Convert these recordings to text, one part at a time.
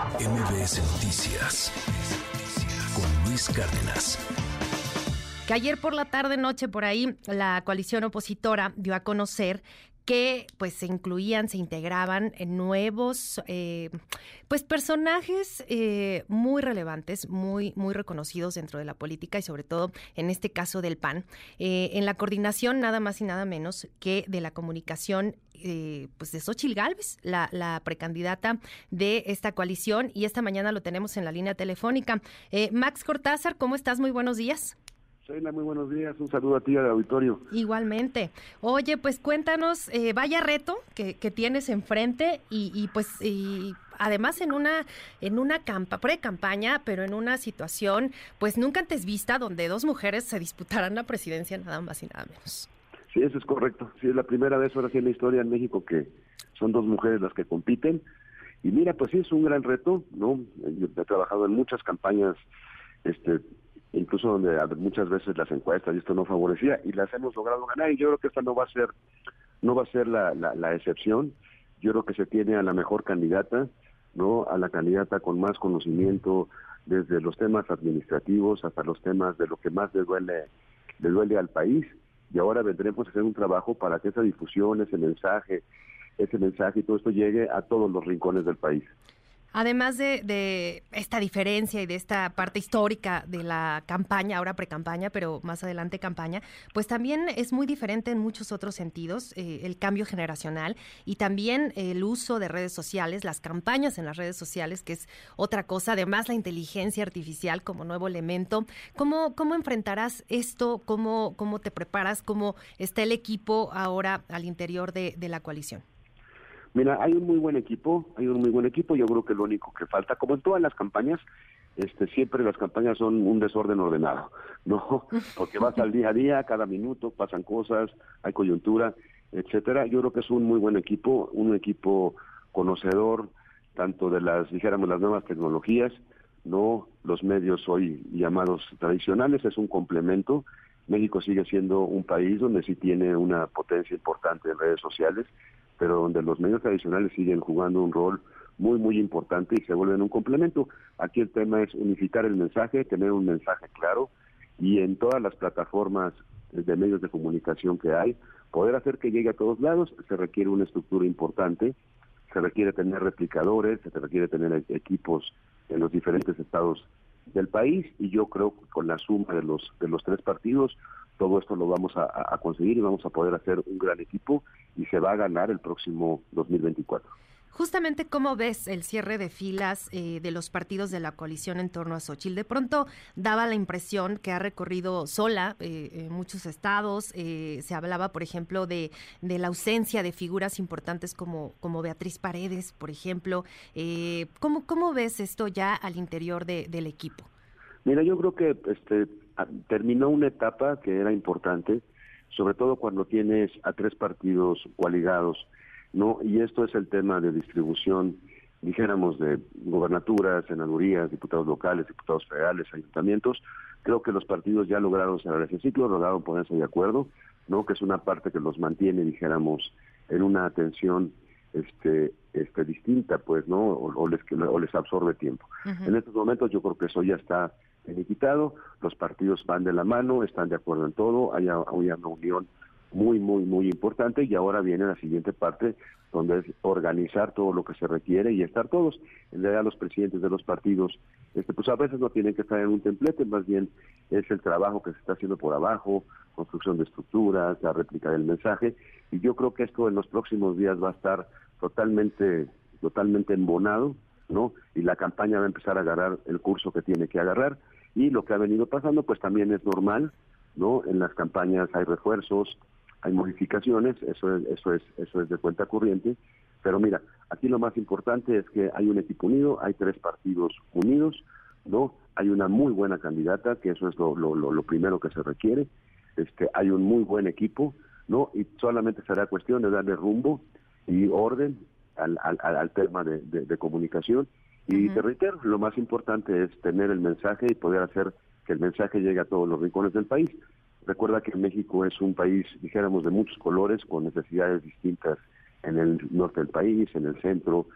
MBS Noticias con Luis Cárdenas. Que ayer por la tarde noche por ahí la coalición opositora dio a conocer que pues se incluían, se integraban en nuevos eh, pues personajes eh, muy relevantes, muy, muy reconocidos dentro de la política y sobre todo en este caso del PAN, eh, en la coordinación nada más y nada menos que de la comunicación pues de Xochil Gálvez, la, la, precandidata de esta coalición, y esta mañana lo tenemos en la línea telefónica. Max Cortázar, ¿cómo estás? Muy buenos días muy buenos días. Un saludo a ti al auditorio. Igualmente. Oye, pues cuéntanos, eh, vaya reto que, tienes enfrente y, y pues y además en una en una campa, pre-campaña, pero en una situación pues nunca antes vista donde dos mujeres se disputaran la presidencia nada más y nada menos. Sí, eso es correcto. Sí, es la primera vez ahora sí en la historia en México que son dos mujeres las que compiten. Y mira, pues sí, es un gran reto, ¿no? Yo he trabajado en muchas campañas este incluso donde muchas veces las encuestas y esto no favorecía y las hemos logrado ganar y yo creo que esta no va a ser no va a ser la, la, excepción. Yo creo que se tiene a la mejor candidata no a la candidata con más conocimiento desde los temas administrativos hasta los temas de lo que más le duele le duele al país. Y ahora vendremos a hacer un trabajo para que esa difusión ese mensaje ese mensaje y todo esto llegue a todos los rincones del país Además de, esta diferencia y de esta parte histórica de la campaña, ahora pre-campaña, pero más adelante campaña, pues también es muy diferente en muchos otros sentidos, eh, el cambio generacional y también el uso de redes sociales, las campañas en las redes sociales, que es otra cosa, además la inteligencia artificial como nuevo elemento. ¿Cómo, cómo enfrentarás esto? ¿Cómo, ¿Cómo te preparas? ¿Cómo está el equipo ahora al interior de la coalición? Mira, hay un muy buen equipo, hay un muy buen equipo, yo creo que lo único que falta, como en todas las campañas, este, siempre las campañas son un desorden ordenado, ¿no? Porque vas al día a día, cada minuto pasan cosas, hay coyuntura, etcétera. Yo creo que es un muy buen equipo, un equipo conocedor tanto de las, dijéramos, las nuevas tecnologías, no los medios hoy llamados tradicionales, es un complemento. México sigue siendo un país donde sí tiene una potencia importante en redes sociales pero donde los medios tradicionales siguen jugando un rol muy, muy importante y se vuelven un complemento. Aquí el tema es unificar el mensaje, tener un mensaje claro y en todas las plataformas de medios de comunicación que hay, poder hacer que llegue a todos lados, se requiere una estructura importante, se requiere tener replicadores, se requiere tener equipos en los diferentes estados del país y yo creo que con la suma de los de los tres partidos todo esto lo vamos a, conseguir y vamos a poder hacer un gran equipo y se va a ganar el próximo 2024. Justamente, ¿cómo ves el cierre de filas eh, de los partidos de la coalición en torno a Xochitl? De pronto daba la impresión que ha recorrido sola eh, muchos estados. Eh, se hablaba, por ejemplo, de, la ausencia de figuras importantes como, como Beatriz Paredes, por ejemplo. ¿cómo, ¿Cómo ves esto ya al interior del equipo? Mira, yo creo que este, terminó una etapa que era importante, sobre todo cuando tienes a tres partidos coaligados, ¿no? Y esto es el tema de distribución, dijéramos, de gobernaturas, senadurías, diputados locales, diputados federales, ayuntamientos. Creo que los partidos ya lograron cerrar ese ciclo, lograron ponerse de acuerdo, ¿no? Que es una parte que los mantiene, dijéramos, en una atención este, este distinta, pues, ¿no? O, les, o les absorbe tiempo. En estos momentos yo creo que eso ya está quitado, los partidos van de la mano, están de acuerdo en todo, hay, una unión muy, muy, muy importante y ahora viene la siguiente parte donde es organizar todo lo que se requiere y estar todos. En realidad los presidentes de los partidos, este, pues a veces no tienen que estar en un templete, más bien es el trabajo que se está haciendo por abajo, construcción de estructuras, la réplica del mensaje, y yo creo que esto en los próximos días va a estar totalmente, totalmente embonado, ¿no? Y la campaña va a empezar a agarrar el curso que tiene que agarrar y lo que ha venido pasando pues también es normal, ¿no? En las campañas hay refuerzos, hay modificaciones, eso es, eso es, eso es de cuenta corriente, pero mira, aquí lo más importante es que hay un equipo unido, hay tres partidos unidos, ¿no? Hay una muy buena candidata, que eso es lo, primero que se requiere, este, hay un muy buen equipo, ¿no? Y solamente será cuestión de darle rumbo y orden al, al, al tema de, de comunicación y te reitero, lo más importante es tener el mensaje y poder hacer que el mensaje llegue a todos los rincones del país. Recuerda que México es un país, dijéramos, de muchos colores, con necesidades distintas en el norte del país, en el centro,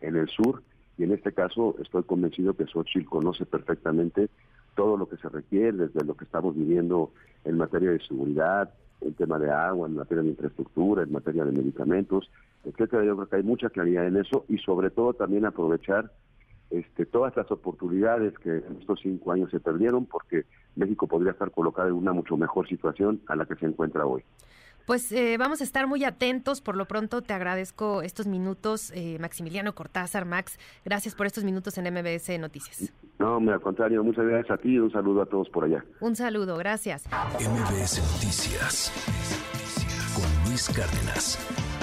en el sur, y en este caso estoy convencido que Xochitl conoce perfectamente todo lo que se requiere, desde lo que estamos viviendo en materia de seguridad, en tema de agua, en materia de infraestructura, en materia de medicamentos, etcétera. Yo creo que hay mucha claridad en eso y sobre todo también aprovechar este, todas las oportunidades que en estos cinco años se perdieron porque México podría estar colocado en una mucho mejor situación a la que se encuentra hoy. Pues eh, vamos a estar muy atentos. Por lo pronto te agradezco estos minutos, eh, Maximiliano Cortázar. Max, gracias por estos minutos en MBS Noticias. No, al contrario, muchas gracias a ti y un saludo a todos por allá. Un saludo, gracias. MBS Noticias con Luis Cárdenas.